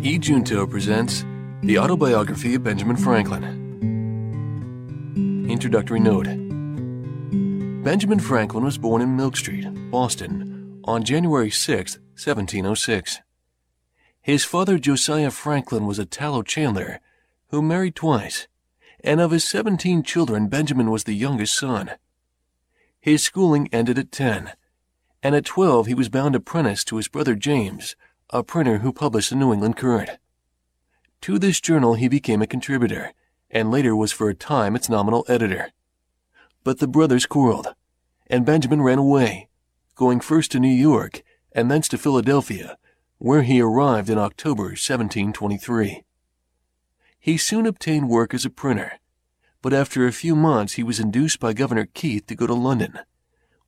E. Junto presents The Autobiography of Benjamin Franklin. Introductory Note Benjamin Franklin was born in Milk Street, Boston, on January 6, 1706. His father, Josiah Franklin, was a tallow chandler who married twice, and of his 17 children, Benjamin was the youngest son. His schooling ended at 10, and at 12 he was bound apprentice to his brother James, a printer who published the New England Courant. To this journal he became a contributor, and later was for a time its nominal editor. But the brothers quarreled, and Benjamin ran away, going first to New York and thence to Philadelphia, where he arrived in October 1723. He soon obtained work as a printer, but after a few months he was induced by Governor Keith to go to London,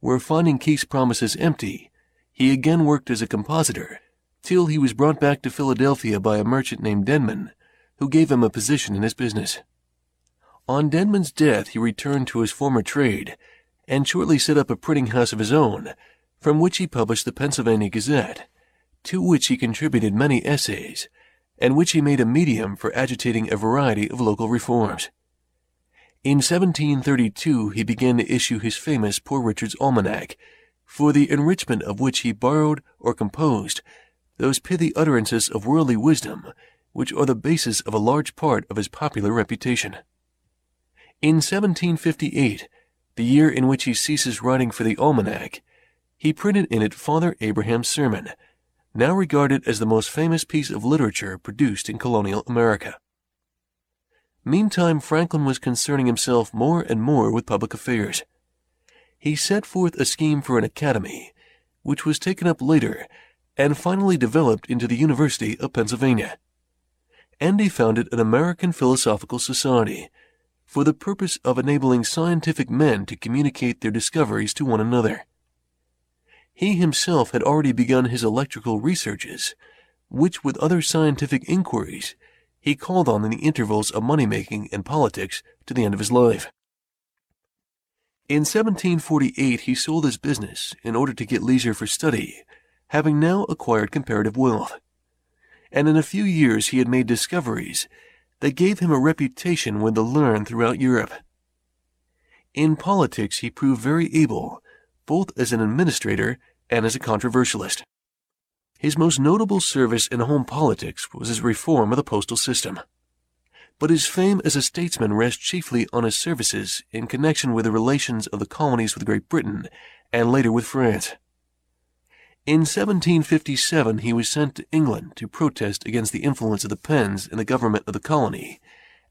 where finding Keith's promises empty, he again worked as a compositor till he was brought back to Philadelphia by a merchant named Denman, who gave him a position in his business. On Denman's death, he returned to his former trade and shortly set up a printing house of his own, from which he published the Pennsylvania Gazette, to which he contributed many essays, and which he made a medium for agitating a variety of local reforms. In 1732 he began to issue his famous Poor Richard's Almanac, for the enrichment of which he borrowed or composed those pithy utterances of worldly wisdom which are the basis of a large part of his popular reputation. In 1758, the year in which he ceases writing for the Almanac, he printed in it Father Abraham's Sermon, now regarded as the most famous piece of literature produced in colonial America. Meantime, Franklin was concerning himself more and more with public affairs. He set forth a scheme for an academy, which was taken up later and finally developed into the University of Pennsylvania. And he founded an American Philosophical Society for the purpose of enabling scientific men to communicate their discoveries to one another. He himself had already begun his electrical researches, which, with other scientific inquiries, he called on in the intervals of money making and politics to the end of his life. In 1748, he sold his business in order to get leisure for study, having now acquired comparative wealth. And in a few years, he had made discoveries that gave him a reputation with the learned throughout Europe. In politics, he proved very able, both as an administrator and as a controversialist. His most notable service in home politics was his reform of the postal system. But his fame as a statesman rests chiefly on his services in connection with the relations of the colonies with Great Britain and later with France. In 1757, he was sent to England to protest against the influence of the Penns in the government of the colony,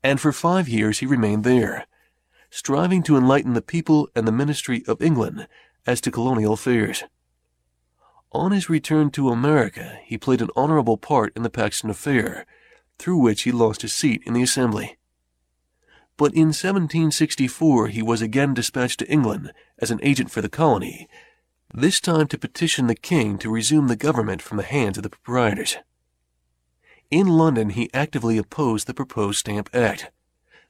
and for five years he remained there, striving to enlighten the people and the ministry of England as to colonial affairs. On his return to America, he played an honorable part in the Paxton affair, through which he lost his seat in the Assembly. But in 1764 he was again dispatched to England as an agent for the colony, this time to petition the king to resume the government from the hands of the proprietors. In London he actively opposed the proposed Stamp Act,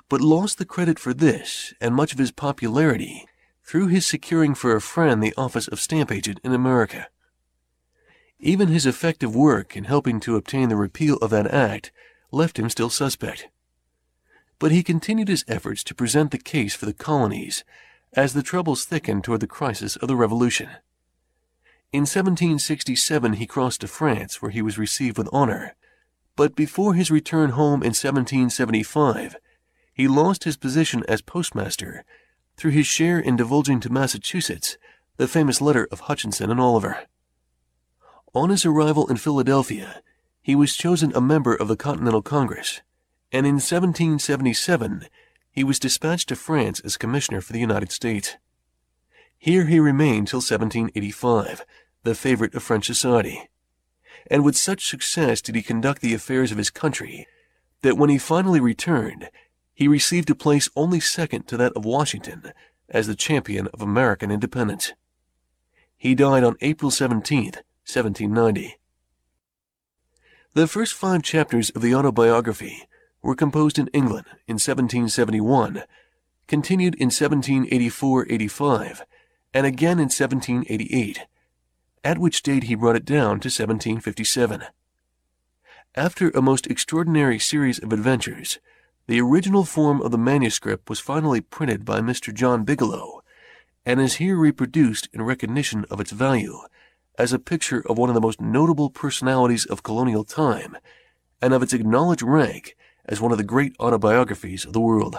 but lost the credit for this and much of his popularity through his securing for a friend the office of stamp agent in America. Even his effective work in helping to obtain the repeal of that act left him still suspect. But he continued his efforts to present the case for the colonies as the troubles thickened toward the crisis of the Revolution. In 1767 he crossed to France, where he was received with honor. But before his return home in 1775, he lost his position as postmaster through his share in divulging to Massachusetts the famous letter of Hutchinson and Oliver. On his arrival in Philadelphia, he was chosen a member of the Continental Congress, and in 1777 he was dispatched to France as commissioner for the United States. Here he remained till 1785, the favorite of French society. And with such success did he conduct the affairs of his country that when he finally returned, he received a place only second to that of Washington as the champion of American independence. He died on April 17th, 1790. The first five chapters of the autobiography were composed in England in 1771, continued in 1784-85, and again in 1788, at which date he brought it down to 1757. After a most extraordinary series of adventures, the original form of the manuscript was finally printed by Mr. John Bigelow, and is here reproduced in recognition of its value as a picture of one of the most notable personalities of colonial time and of its acknowledged rank as one of the great autobiographies of the world.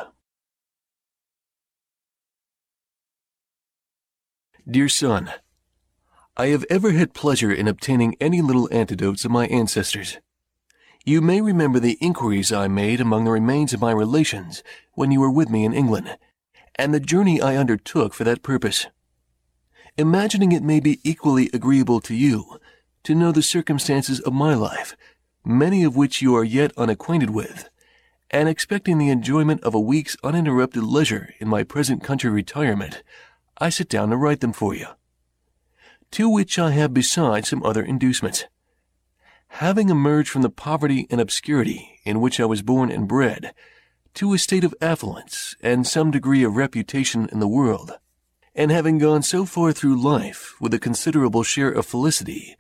Dear son, I have ever had pleasure in obtaining any little antidotes of my ancestors. You may remember the inquiries I made among the remains of my relations when you were with me in England, and the journey I undertook for that purpose. Imagining it may be equally agreeable to you to know the circumstances of my life, many of which you are yet unacquainted with, and expecting the enjoyment of a week's uninterrupted leisure in my present country retirement, I sit down to write them for you. To which I have besides some other inducements. Having emerged from the poverty and obscurity in which I was born and bred, to a state of affluence and some degree of reputation in the world, and having gone so far through life with a considerable share of felicity,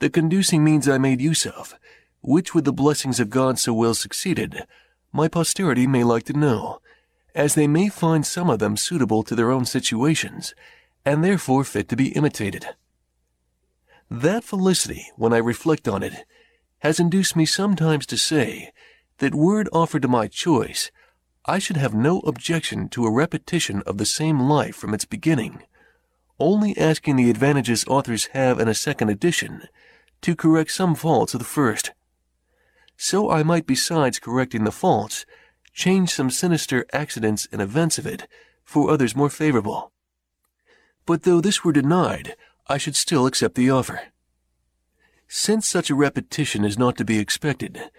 the conducing means I made use of, which with the blessings of God so well succeeded, my posterity may like to know, as they may find some of them suitable to their own situations, and therefore fit to be imitated. That felicity, when I reflect on it, has induced me sometimes to say that were it offered to my choice, I should have no objection to a repetition of the same life from its beginning, only asking the advantages authors have in a second edition to correct some faults of the first. So I might besides correcting the faults, change some sinister accidents and events of it for others more favorable. But though this were denied, I should still accept the offer. Since such a repetition is not to be expected,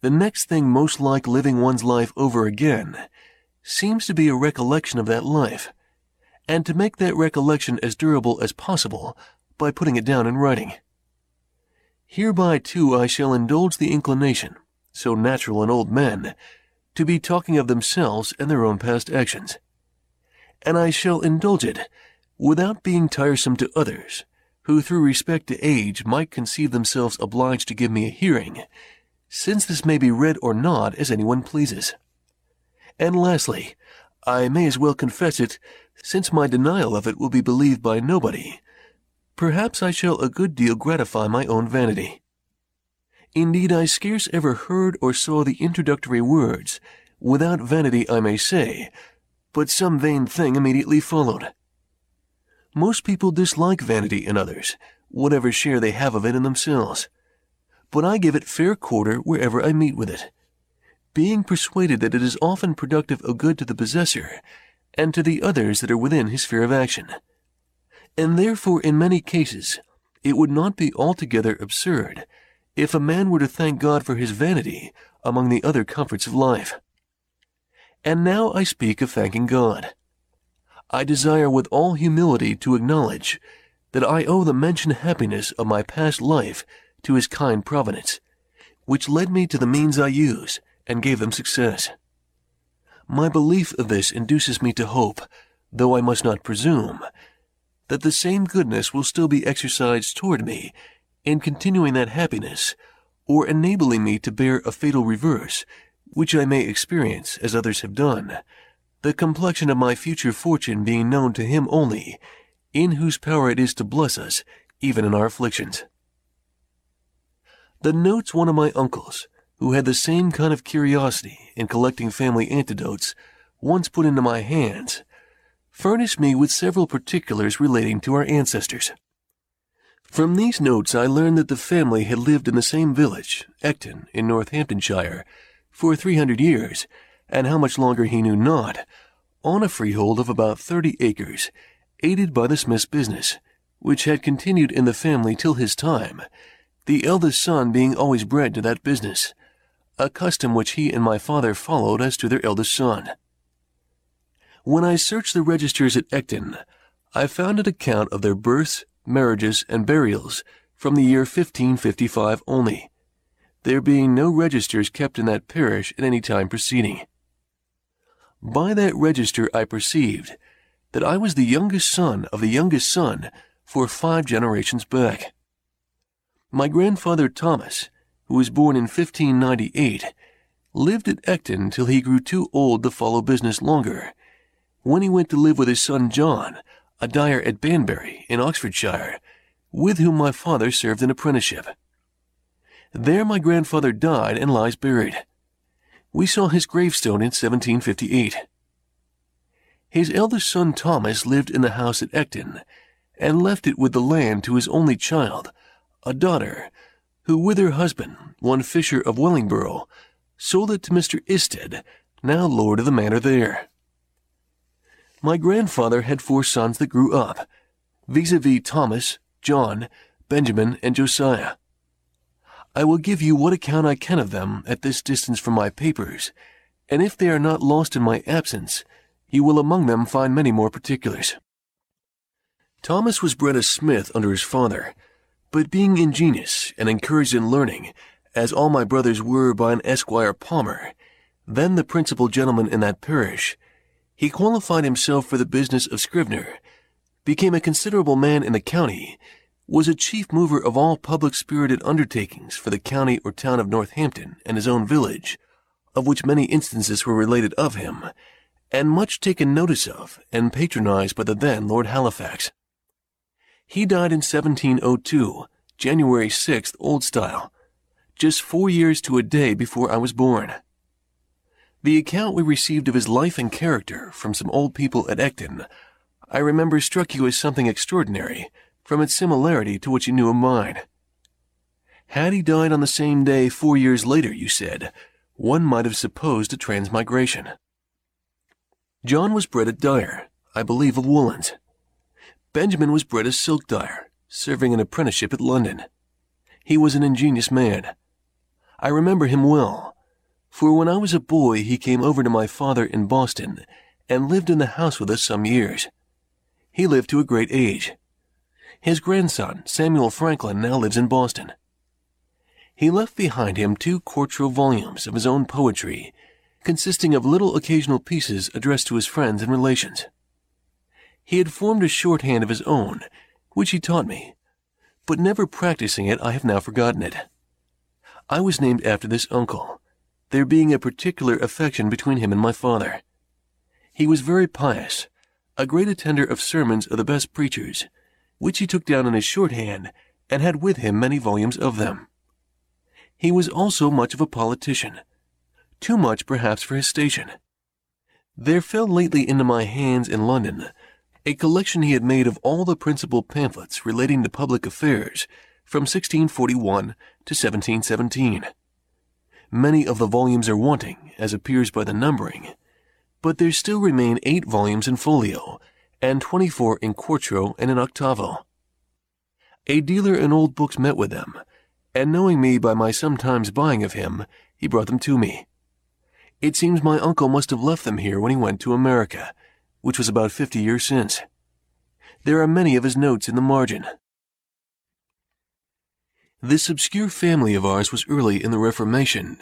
the next thing most like living one's life over again seems to be a recollection of that life, and to make that recollection as durable as possible by putting it down in writing. Hereby, too, I shall indulge the inclination, so natural in old men, to be talking of themselves and their own past actions. And I shall indulge it without being tiresome to others, who through respect to age might conceive themselves obliged to give me a hearing, since this may be read or not as anyone pleases. And lastly, I may as well confess it, since my denial of it will be believed by nobody. Perhaps I shall a good deal gratify my own vanity. Indeed, I scarce ever heard or saw the introductory words, without vanity I may say, but some vain thing immediately followed. Most people dislike vanity in others, whatever share they have of it in themselves. But I give it fair quarter wherever I meet with it, being persuaded that it is often productive of good to the possessor, and to the others that are within his sphere of action. And therefore, in many cases, it would not be altogether absurd if a man were to thank God for his vanity among the other comforts of life. And now I speak of thanking God. I desire with all humility to acknowledge that I owe the mentioned happiness of my past life to his kind providence, which led me to the means I use and gave them success. My belief of this induces me to hope, though I must not presume, that the same goodness will still be exercised toward me in continuing that happiness, or enabling me to bear a fatal reverse, which I may experience as others have done, the complexion of my future fortune being known to him only, in whose power it is to bless us, even in our afflictions. The notes one of my uncles, who had the same kind of curiosity in collecting family anecdotes, once put into my hands, furnished me with several particulars relating to our ancestors. From these notes I learned that the family had lived in the same village, Ecton, in Northamptonshire, for three hundred years, and how much longer he knew not, on a freehold of about thirty acres, aided by the smith's business, which had continued in the family till his time, the eldest son being always bred to that business, a custom which he and my father followed as to their eldest son. When I searched the registers at Ecton, I found an account of their births, marriages, and burials from the year 1555 only, there being no registers kept in that parish at any time preceding. By that register I perceived that I was the youngest son of the youngest son for five generations back. My grandfather Thomas, who was born in 1598, lived at Ecton till he grew too old to follow business longer, when he went to live with his son John, a dyer at Banbury in Oxfordshire, with whom my father served an apprenticeship. There my grandfather died and lies buried. We saw his gravestone in 1758. His eldest son Thomas lived in the house at Ecton, and left it with the land to his only child, a daughter, who with her husband, one Fisher of Wellingborough, sold it to Mr. Isted, now lord of the manor there. My grandfather had four sons that grew up, vis-a-vis Thomas, John, Benjamin, and Josiah. I will give you what account I can of them at this distance from my papers, and if they are not lost in my absence, you will among them find many more particulars. Thomas was bred a smith under his father, but being ingenious and encouraged in learning, as all my brothers were by an Esquire Palmer, then the principal gentleman in that parish, he qualified himself for the business of scrivener, became a considerable man in the county, was a chief mover of all public spirited undertakings for the county or town of Northampton and his own village, of which many instances were related of him, and much taken notice of and patronized by the then Lord Halifax. He died in 1702, January 6th, Old Style, just four years to a day before I was born. The account we received of his life and character from some old people at Ecton, I remember struck you as something extraordinary from its similarity to what you knew of mine. Had he died on the same day four years later, you said, one might have supposed a transmigration. John was bred a dyer, I believe of woolens. Benjamin was bred a silk dyer, serving an apprenticeship at London. He was an ingenious man. I remember him well, for when I was a boy he came over to my father in Boston and lived in the house with us some years. He lived to a great age. His grandson, Samuel Franklin, now lives in Boston. He left behind him two quarto volumes of his own poetry consisting of little occasional pieces addressed to his friends and relations. He had formed a shorthand of his own, which he taught me, but never practicing it I have now forgotten it. I was named after this uncle, there being a particular affection between him and my father. He was very pious, a great attender of sermons of the best preachers, which he took down in his shorthand, and had with him many volumes of them. He was also much of a politician, too much perhaps for his station. There fell lately into my hands in London a collection he had made of all the principal pamphlets relating to public affairs from 1641 to 1717. Many of the volumes are wanting, as appears by the numbering, but there still remain eight volumes in folio, and 24 in quarto and in octavo. A dealer in old books met with them, and knowing me by my sometimes buying of him, he brought them to me. It seems my uncle must have left them here when he went to America, which was about fifty years since. There are many of his notes in the margin. This obscure family of ours was early in the Reformation,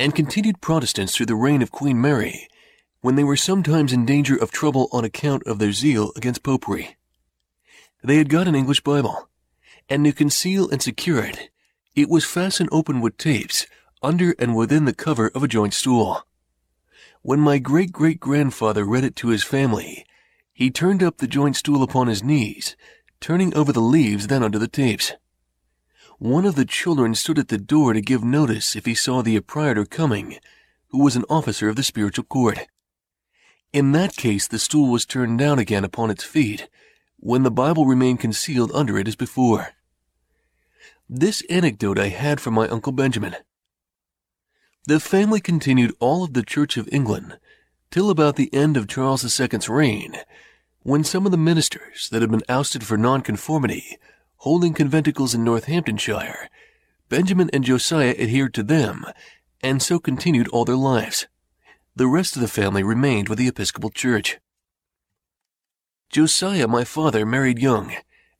and continued Protestants through the reign of Queen Mary, when they were sometimes in danger of trouble on account of their zeal against popery. They had got an English Bible, and to conceal and secure it, it was fastened open with tapes under and within the cover of a joint stool. When my great great grandfather read it to his family, he turned up the joint stool upon his knees, turning over the leaves then under the tapes. One of the children stood at the door to give notice if he saw the proprietor coming, who was an officer of the spiritual court. In that case, the stool was turned down again upon its feet, when the Bible remained concealed under it as before. This anecdote I had from my Uncle Benjamin. The family continued all of the Church of England till about the end of Charles II's reign, when some of the ministers that had been ousted for nonconformity, holding conventicles in Northamptonshire, Benjamin and Josiah adhered to them, and so continued all their lives. The rest of the family remained with the Episcopal Church. Josiah, my father, married young,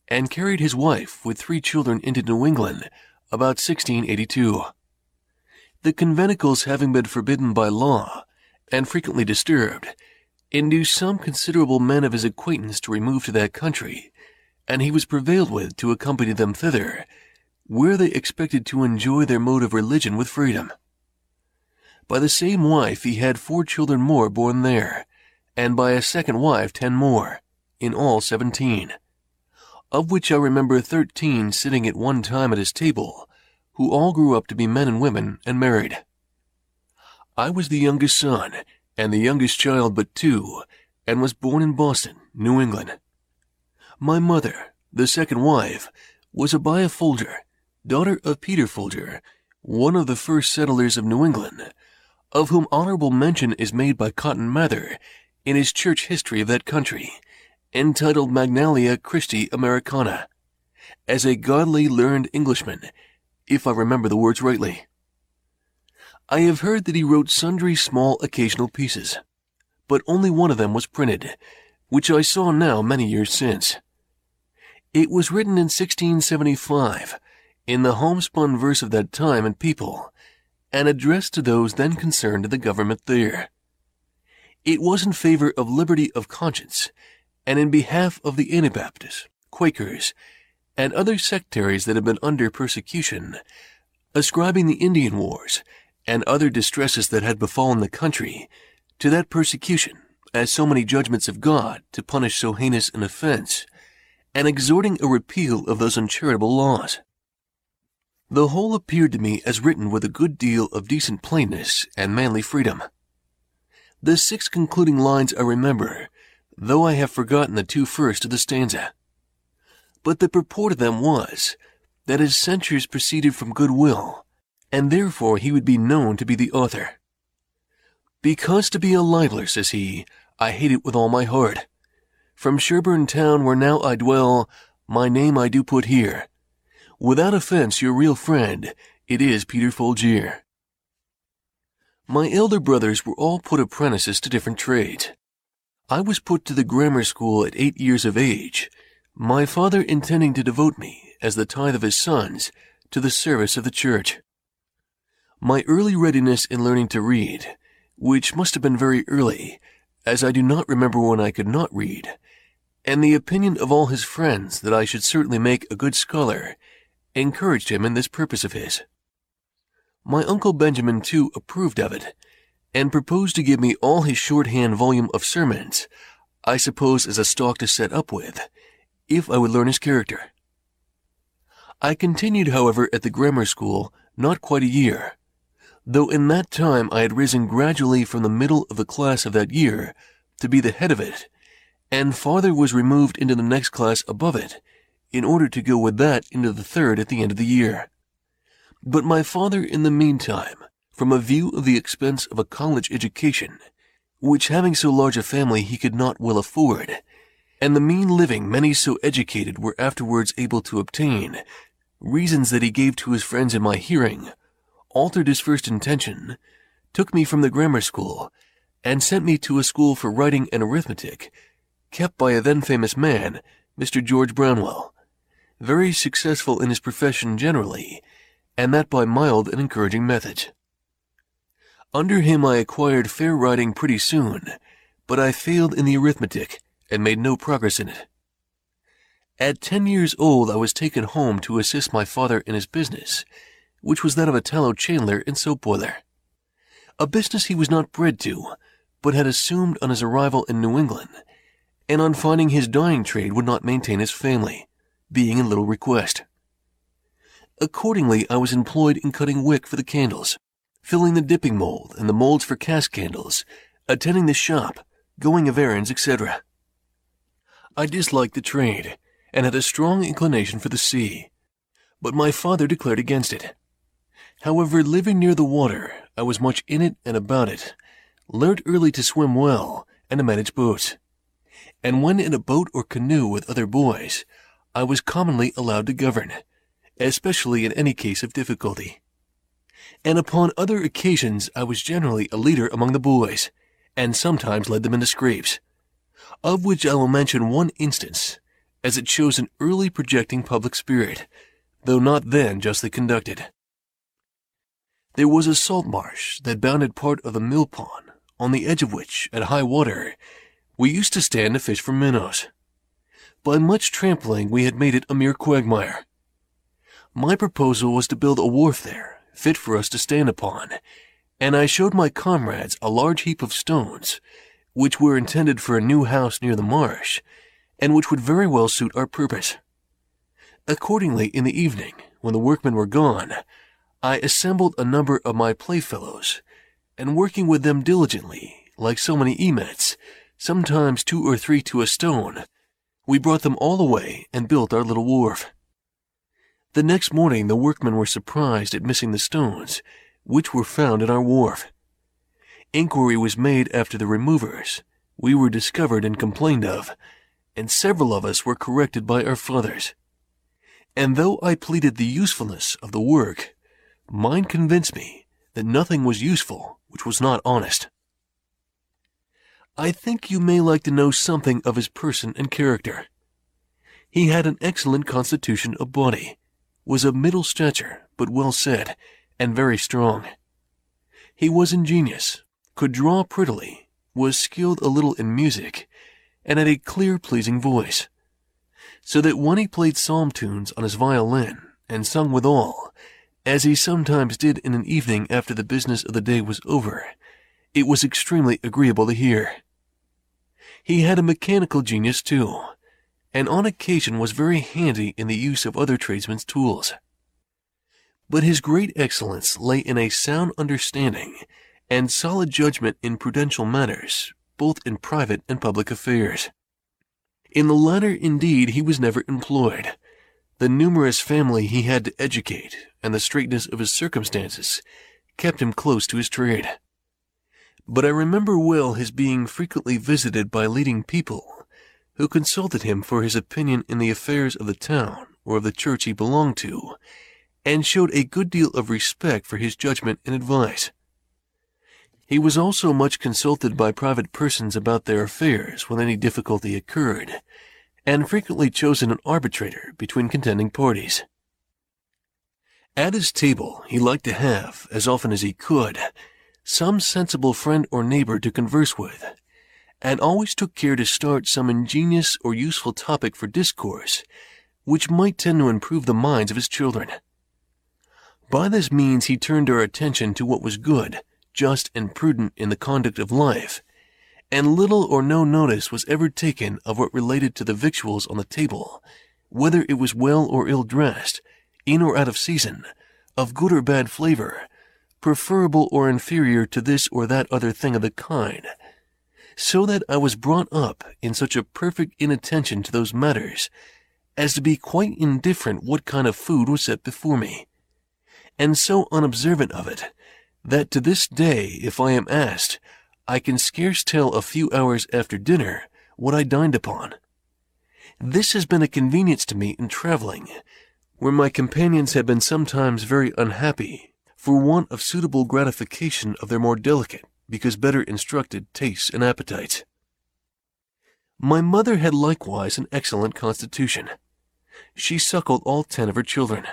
and carried his wife with three children into New England about 1682 the conventicles having been forbidden by law, and frequently disturbed, induced some considerable men of his acquaintance to remove to that country, and he was prevailed with to accompany them thither, where they expected to enjoy their mode of religion with freedom. By the same wife he had four children more born there, and by a second wife ten more, in all seventeen, of which I remember thirteen sitting at one time at his table, who all grew up to be men and women and married. I was the youngest son, and the youngest child but two, and was born in Boston, New England. My mother, the second wife, was Abiah Folger, daughter of Peter Folger, one of the first settlers of New England, of whom honorable mention is made by Cotton Mather in his church history of that country, entitled Magnalia Christi Americana, as a godly, learned Englishman, if I remember the words rightly. I have heard that he wrote sundry small occasional pieces, but only one of them was printed, which I saw now many years since. It was written in 1675, in the homespun verse of that time and people, and addressed to those then concerned in the government there. It was in favor of liberty of conscience, and in behalf of the Anabaptists, Quakers, and other sectaries that had been under persecution, ascribing the Indian wars and other distresses that had befallen the country to that persecution as so many judgments of God to punish so heinous an offense, and exhorting a repeal of those uncharitable laws. The whole appeared to me as written with a good deal of decent plainness and manly freedom. The six concluding lines I remember, though I have forgotten the two first of the stanza. But the purport of them was that his censures proceeded from good will, and therefore he would be known to be the author. Because to be a libeller, says he, I hate it with all my heart. From Sherburne town where now I dwell, my name I do put here, Without offense, your real friend, it is Peter Folgier. My elder brothers were all put apprentices to different trades. I was put to the grammar school at eight years of age, my father intending to devote me, as the tithe of his sons, to the service of the church. My early readiness in learning to read, which must have been very early, as I do not remember when I could not read, and the opinion of all his friends that I should certainly make a good scholar, encouraged him in this purpose of his. My uncle Benjamin, too, approved of it, and proposed to give me all his shorthand volume of sermons, I suppose as a stock to set up with, if I would learn his character. I continued, however, at the grammar school not quite a year, though in that time I had risen gradually from the middle of the class of that year to be the head of it, and farther was removed into the next class above it, in order to go with that into the third at the end of the year. But my father, in the meantime, from a view of the expense of a college education, which having so large a family he could not well afford, and the mean living many so educated were afterwards able to obtain, reasons that he gave to his friends in my hearing, altered his first intention, took me from the grammar school, and sent me to a school for writing and arithmetic, kept by a then famous man, Mr. George Brownell, very successful in his profession generally, and that by mild and encouraging methods. Under him I acquired fair writing pretty soon, but I failed in the arithmetic and made no progress in it. At ten years old I was taken home to assist my father in his business, which was that of a tallow chandler and soap boiler. A business he was not bred to, but had assumed on his arrival in New England, and on finding his dyeing trade would not maintain his family being in little request. Accordingly, I was employed in cutting wick for the candles, filling the dipping mold and the molds for cask candles, attending the shop, going of errands, etc. I disliked the trade, and had a strong inclination for the sea, but my father declared against it. However, living near the water, I was much in it and about it, learnt early to swim well and to manage boats, and when in a boat or canoe with other boys, I was commonly allowed to govern, especially in any case of difficulty. And upon other occasions I was generally a leader among the boys, and sometimes led them into scrapes, of which I will mention one instance, as it shows an early projecting public spirit, though not then justly conducted. There was a salt marsh that bounded part of the mill pond, on the edge of which, at high water, we used to stand to fish for minnows. By much trampling we had made it a mere quagmire. My proposal was to build a wharf there, fit for us to stand upon, and I showed my comrades a large heap of stones, which were intended for a new house near the marsh, and which would very well suit our purpose. Accordingly, in the evening, when the workmen were gone, I assembled a number of my playfellows, and working with them diligently, like so many emets, sometimes two or three to a stone, we brought them all away and built our little wharf. The next morning the workmen were surprised at missing the stones, which were found in our wharf. Inquiry was made after the removers. We were discovered and complained of, and several of us were corrected by our fathers. And though I pleaded the usefulness of the work, mine convinced me that nothing was useful which was not honest. I think you may like to know something of his person and character. He had an excellent constitution of body, was of middle stature, but well set, and very strong. He was ingenious, could draw prettily, was skilled a little in music, and had a clear, pleasing voice. So that when he played psalm tunes on his violin, and sung withal, as he sometimes did in an evening after the business of the day was over, it was extremely agreeable to hear. He had a mechanical genius too, and on occasion was very handy in the use of other tradesmen's tools. But his great excellence lay in a sound understanding and solid judgment in prudential matters, both in private and public affairs. In the latter, indeed, he was never employed. The numerous family he had to educate and the straitness of his circumstances kept him close to his trade. But I remember well his being frequently visited by leading people who consulted him for his opinion in the affairs of the town or of the church he belonged to, and showed a good deal of respect for his judgment and advice. He was also much consulted by private persons about their affairs when any difficulty occurred, and frequently chosen an arbitrator between contending parties. At his table he liked to have, as often as he could, some sensible friend or neighbor to converse with, and always took care to start some ingenious or useful topic for discourse, which might tend to improve the minds of his children. By this means he turned our attention to what was good, just, and prudent in the conduct of life, and little or no notice was ever taken of what related to the victuals on the table, whether it was well or ill dressed, in or out of season, of good or bad flavor, preferable or inferior to this or that other thing of the kind, so that I was brought up in such a perfect inattention to those matters as to be quite indifferent what kind of food was set before me, and so unobservant of it that to this day, if I am asked, I can scarce tell a few hours after dinner what I dined upon. This has been a convenience to me in traveling, where my companions have been sometimes very unhappy for want of suitable gratification of their more delicate, because better instructed, tastes and appetites. My mother had likewise an excellent constitution. She suckled all ten of her children.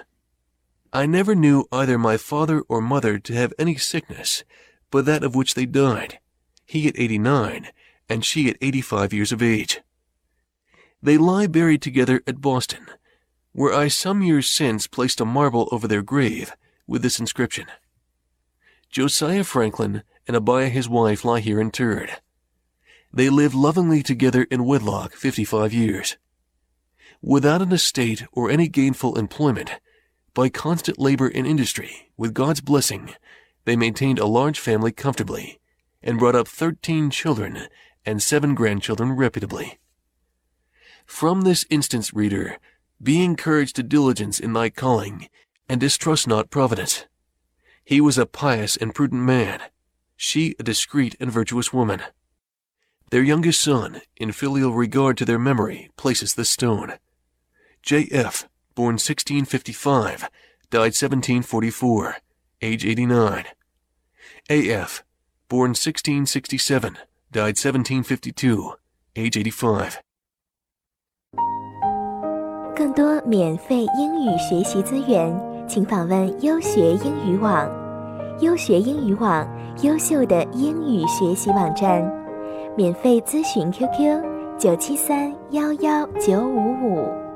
I never knew either my father or mother to have any sickness but that of which they died, he at eighty-nine, and she at eighty-five years of age. They lie buried together at Boston, where I some years since placed a marble over their grave, with this inscription Josiah Franklin and Abiah his wife lie here interred. They lived lovingly together in wedlock 55 years. Without an estate or any gainful employment, by constant labor and industry, with God's blessing, they maintained a large family comfortably, and brought up 13 children and seven grandchildren reputably. From this instance, reader, be encouraged to diligence in thy calling, and distrust not Providence. He was a pious and prudent man, she a discreet and virtuous woman. Their youngest son, in filial regard to their memory, places this stone. J.F., born 1655, died 1744, age 89. A.F., born 1667, died 1752, age 85. 更多免费英语学习资源。 请访问优学英语网，优学英语网优秀的英语学习网站，免费咨询 QQ：九七三幺幺九五五。